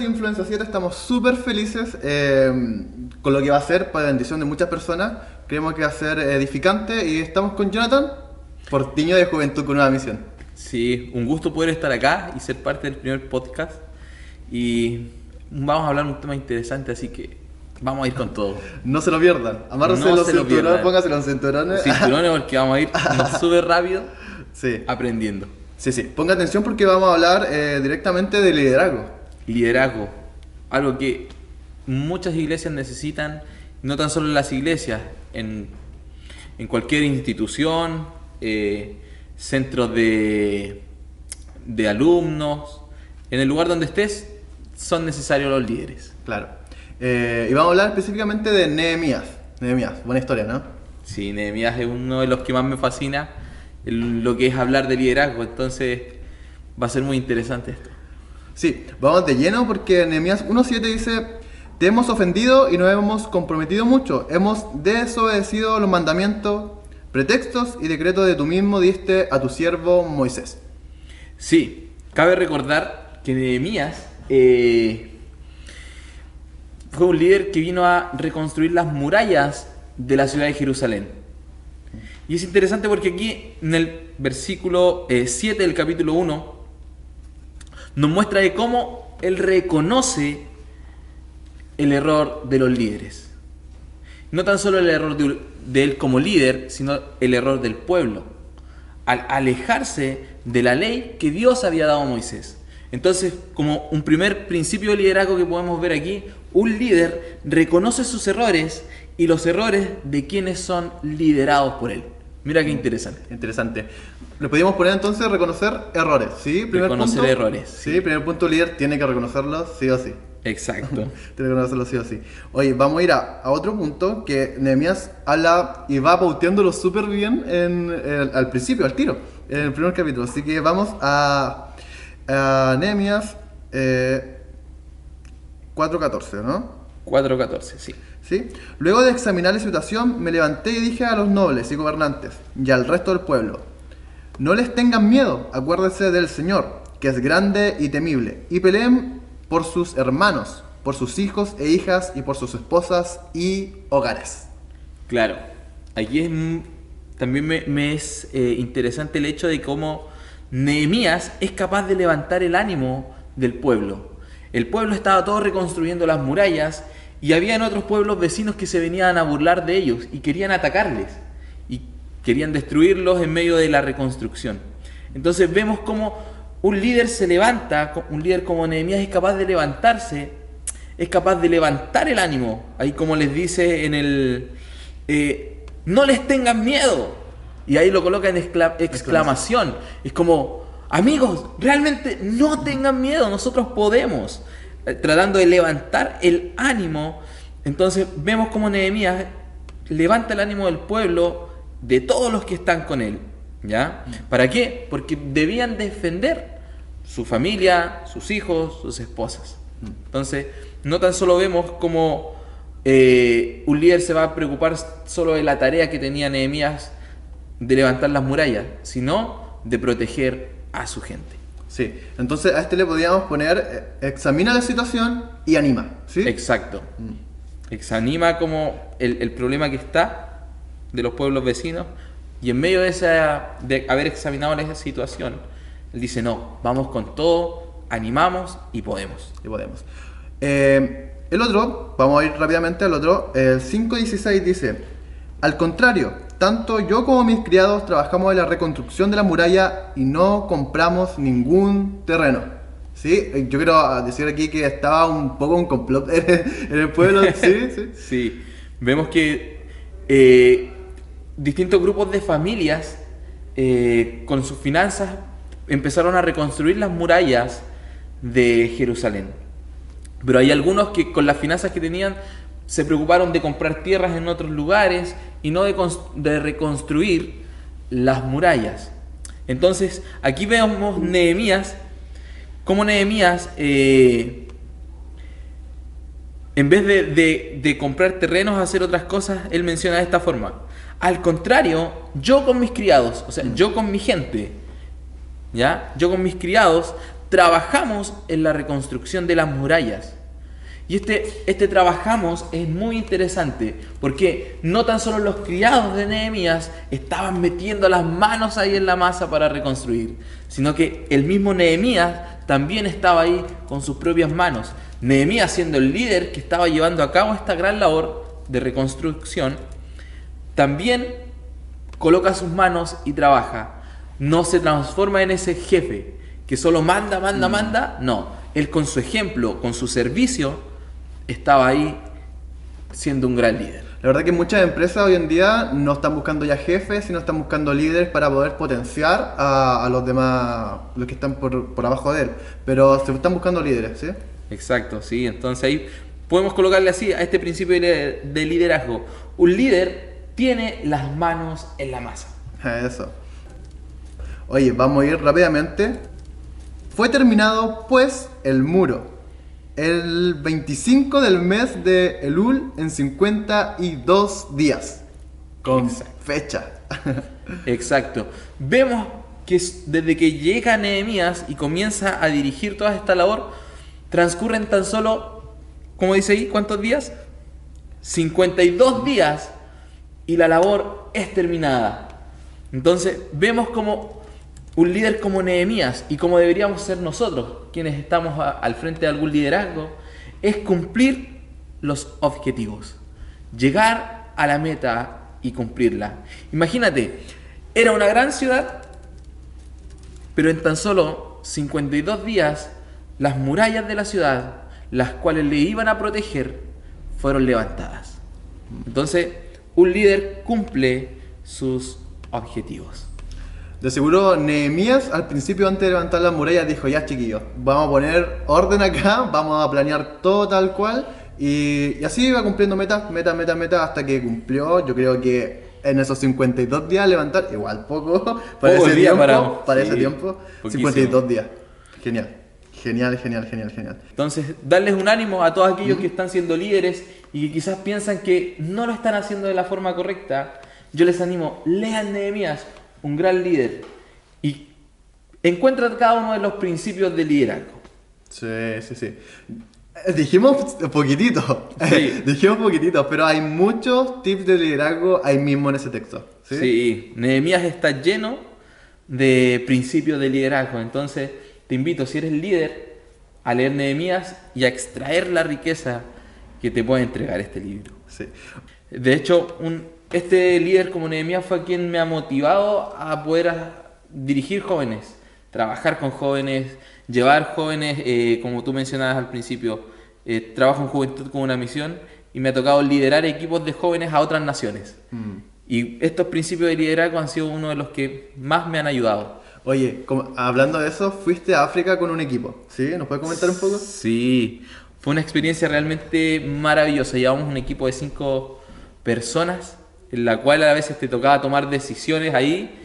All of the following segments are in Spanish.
de Influencia 7 estamos súper felices eh, con lo que va a ser para bendición de muchas personas. Creemos que va a ser edificante y estamos con Jonathan, Portiño de Juventud con Nueva Misión. Sí, un gusto poder estar acá y ser parte del primer podcast. Y vamos a hablar de un tema interesante, así que vamos a ir con todo. No se lo pierdan. Amárrense No los se lo cinturones, pierdan. pónganse los cinturones. Cinturones porque vamos a ir súper rápido sí. aprendiendo. sí, sí. Ponga atención porque vamos a hablar eh, directamente de liderazgo. Liderazgo, algo que muchas iglesias necesitan, no tan solo en las iglesias, en, en cualquier institución, eh, centros de, de alumnos, en el lugar donde estés, son necesarios los líderes. Claro. Eh, y vamos a hablar específicamente de Nehemías. Nehemías, buena historia, ¿no? Sí, Nehemías es uno de los que más me fascina lo que es hablar de liderazgo, entonces va a ser muy interesante esto. Sí, vamos de lleno porque Nehemías 1.7 dice, te hemos ofendido y nos hemos comprometido mucho, hemos desobedecido los mandamientos, pretextos y decretos de tú mismo diste a tu siervo Moisés. Sí, cabe recordar que Nehemías eh, fue un líder que vino a reconstruir las murallas de la ciudad de Jerusalén. Y es interesante porque aquí en el versículo eh, 7 del capítulo 1 nos muestra de cómo él reconoce el error de los líderes. No tan solo el error de, él como líder, sino el error del pueblo. Al alejarse de la ley que Dios había dado a Moisés. Entonces, como un primer principio de liderazgo que podemos ver aquí, un líder reconoce sus errores y los errores de quienes son liderados por él. Mira qué interesante. Interesante. Le podríamos poner entonces reconocer errores, ¿sí? Reconocer punto. errores, Sí, primer punto, líder tiene que reconocerlos sí o sí. Exacto. Tiene que reconocerlo sí o sí. Oye, vamos a ir a, a otro punto que Nehemías habla y va pauteándolo súper bien en, al principio, al tiro, en el primer capítulo. Así que vamos a, a Nehemías eh, 4.14, ¿no? 4.14, sí. ¿Sí? Luego de examinar la situación, me levanté y dije a los nobles y gobernantes y al resto del pueblo, no les tengan miedo, acuérdense del Señor, que es grande y temible, y peleen por sus hermanos, por sus hijos e hijas y por sus esposas y hogares. Claro, aquí es, también me, es eh, interesante el hecho de cómo Nehemías es capaz de levantar el ánimo del pueblo. El pueblo estaba todo reconstruyendo las murallas y habían otros pueblos vecinos que se venían a burlar de ellos y querían atacarles querían destruirlos en medio de la reconstrucción. Entonces vemos cómo un líder se levanta, un líder como Nehemías es capaz de levantarse, es capaz de levantar el ánimo, ahí como les dice en el, eh, no les tengan miedo, y ahí lo coloca en excla- exclamación, es como, amigos, realmente no tengan miedo, nosotros podemos, Eh, tratando de levantar el ánimo, entonces vemos como Nehemías levanta el ánimo del pueblo, de todos los que están con él. ¿Ya? ¿Para qué? Porque debían defender su familia, sus hijos, sus esposas. Entonces, no tan solo vemos como eh, un líder se va a preocupar solo de la tarea que tenía Nehemías de levantar las murallas, sino de proteger a su gente. Sí, entonces a este le podríamos poner, eh, examina la situación y anima, ¿sí? Exacto. Exanima como el, el problema que está de los pueblos vecinos y en medio de, esa, de haber examinado esa situación, él dice, no, vamos con todo, animamos y podemos. Y podemos. Eh, el otro, vamos a ir rápidamente al otro. El 5.16 dice: Al contrario, tanto yo como mis criados trabajamos en la reconstrucción de la muralla y no compramos ningún terreno. ¿Sí? Eh, Yo quiero ah, decir aquí que estaba un poco un complot en el pueblo. Sí, sí. Sí, vemos que eh, distintos grupos de familias eh, con sus finanzas empezaron a reconstruir las murallas de Jerusalén. Pero hay algunos que con las finanzas que tenían se preocuparon de comprar tierras en otros lugares y no de, de reconstruir las murallas. Entonces, aquí vemos Nehemías, como Nehemías, eh, en vez de, de- de comprar terrenos, hacer otras cosas, él menciona de esta forma. Al contrario, yo con mis criados, o sea, yo con mi gente, ¿ya? Yo con mis criados trabajamos en la reconstrucción de las murallas. Y este, este trabajamos es muy interesante porque no tan solo los criados de Nehemías estaban metiendo las manos ahí en la masa para reconstruir, sino que el mismo Nehemías también estaba ahí con sus propias manos. Nehemías siendo el líder que estaba llevando a cabo esta gran labor de reconstrucción, también coloca sus manos y trabaja. No se transforma en ese jefe que solo manda, manda, Mm. manda. No, él con su ejemplo, con su servicio, estaba ahí siendo un gran líder. La verdad que muchas empresas hoy en día no están buscando ya jefes, sino están buscando líderes para poder potenciar a, a los demás, los que están por, por abajo de él. Pero se están buscando líderes, ¿sí? Exacto, sí. Entonces ahí podemos colocarle así a este principio de de liderazgo. Un líder tiene las manos en la masa. Eso. Oye, vamos a ir rápidamente. Fue terminado, pues, el muro. El 25 del mes de Elul en 52 días. Con Exacto. fecha. Exacto. Vemos que desde que llega Nehemías y comienza a dirigir toda esta labor, transcurren tan solo, como dice ahí, ¿cuántos días? 52 días y la labor es terminada. Entonces, vemos como un líder como Nehemías y como deberíamos ser nosotros, quienes estamos al frente de algún liderazgo, es cumplir los objetivos, llegar a la meta y cumplirla. Imagínate, era una gran ciudad, pero en tan solo 52 días, las murallas de la ciudad, las cuales le iban a proteger, fueron levantadas. Entonces, un líder cumple sus objetivos. De seguro Nehemías al principio antes de levantar las murallas dijo, ya chiquillos, vamos a poner orden acá, vamos a planear todo tal cual. Y, y así iba cumpliendo metas, meta, meta, meta, hasta que cumplió, yo creo que en esos 52 días levantar, igual poco, para Poco ese día tiempo, para- para sí, ese tiempo, poquísimo. 52 días. Genial, genial, genial, genial, genial. Entonces, darles un ánimo a todos aquellos que están siendo líderes y que quizás piensan que no lo están haciendo de la forma correcta. Yo les animo, lean Nehemías, un gran líder, y encuentran cada uno de los principios del liderazgo. Sí, sí, sí. Dijimos poquitito, Sí. dijimos poquitito, pero hay muchos tips de liderazgo ahí mismo en ese texto. ¿sí? ¿sí? Nehemías está lleno de principios de liderazgo. Entonces, te invito, si eres líder, a leer Nehemías y a extraer la riqueza que te puede entregar este libro. Sí. De hecho, un- este líder como Nehemías fue quien me ha motivado a poder a- dirigir jóvenes, trabajar con jóvenes, llevar jóvenes, eh, como tú mencionabas al principio, eh, trabajo en juventud con una misión y me ha tocado liderar equipos de jóvenes a otras naciones. Mm. Y estos principios de liderazgo han sido uno de los que más me han ayudado. Oye, como- hablando de eso, fuiste a África con un equipo, ¿sí? ¿Nos puedes comentar un poco? Sí, fue una experiencia realmente maravillosa. Llevamos un equipo de cinco personas, en la cual a veces te tocaba tomar decisiones ahí,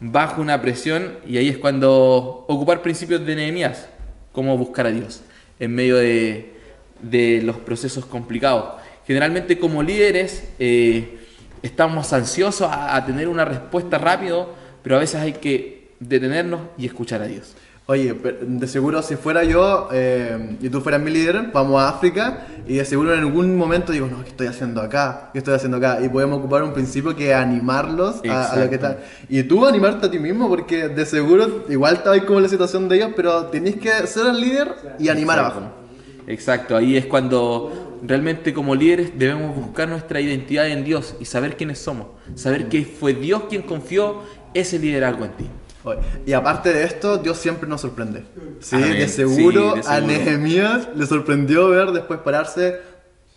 bajo una presión, y ahí es cuando ocupar principios de Nehemías, cómo buscar a Dios en medio de, de los procesos complicados. Generalmente como líderes eh, estamos ansiosos a, a tener una respuesta rápido, pero a veces hay que detenernos y escuchar a Dios. Oye, de seguro si fuera yo eh, y tú fueras mi líder, vamos a África y de seguro en algún momento digo, no, ¿qué estoy haciendo acá? ¿Qué estoy haciendo acá? Y podemos ocupar un principio que animarlos a, a lo que están. Y tú animarte a ti mismo porque de seguro igual estabas como la situación de ellos, pero tenés que ser el líder y animar Exacto. abajo. Exacto, ahí es cuando realmente como líderes debemos buscar nuestra identidad en Dios y saber quiénes somos, saber que fue Dios quien confió ese liderazgo en ti. Y aparte de esto, Dios siempre nos sorprende. Sí, Amén. de seguro, Sí, de a. Nehemías le sorprendió ver después pararse,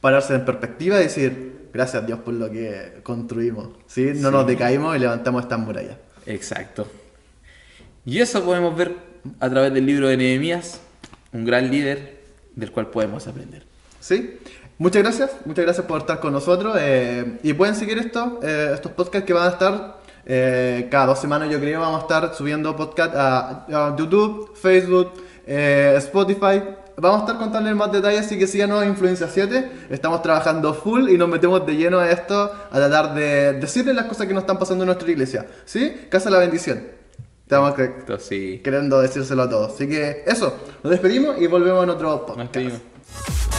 pararse en perspectiva y decir, gracias Dios por lo que construimos. ¿Sí? No Sí. nos decaímos y levantamos estas murallas. Exacto. Y eso podemos ver a través del libro de Nehemías, un gran líder del cual podemos aprender. ¿Sí? Muchas gracias, muchas gracias por estar con nosotros. eh, y pueden seguir esto, eh, estos podcasts que van a estar eh, cada dos semanas, yo creo, vamos a estar subiendo podcast a, a YouTube, Facebook, eh, Spotify. Vamos a estar contándoles más detalles, así que síganos en Influencia 7. Estamos trabajando full y nos metemos de lleno a esto, a tratar de decirles las cosas que nos están pasando en nuestra iglesia. ¿Sí? Casa la bendición. Estamos Esto sí. queriendo decírselo a todos. Así que eso, nos despedimos y volvemos en otro Nos podcast. despedimos.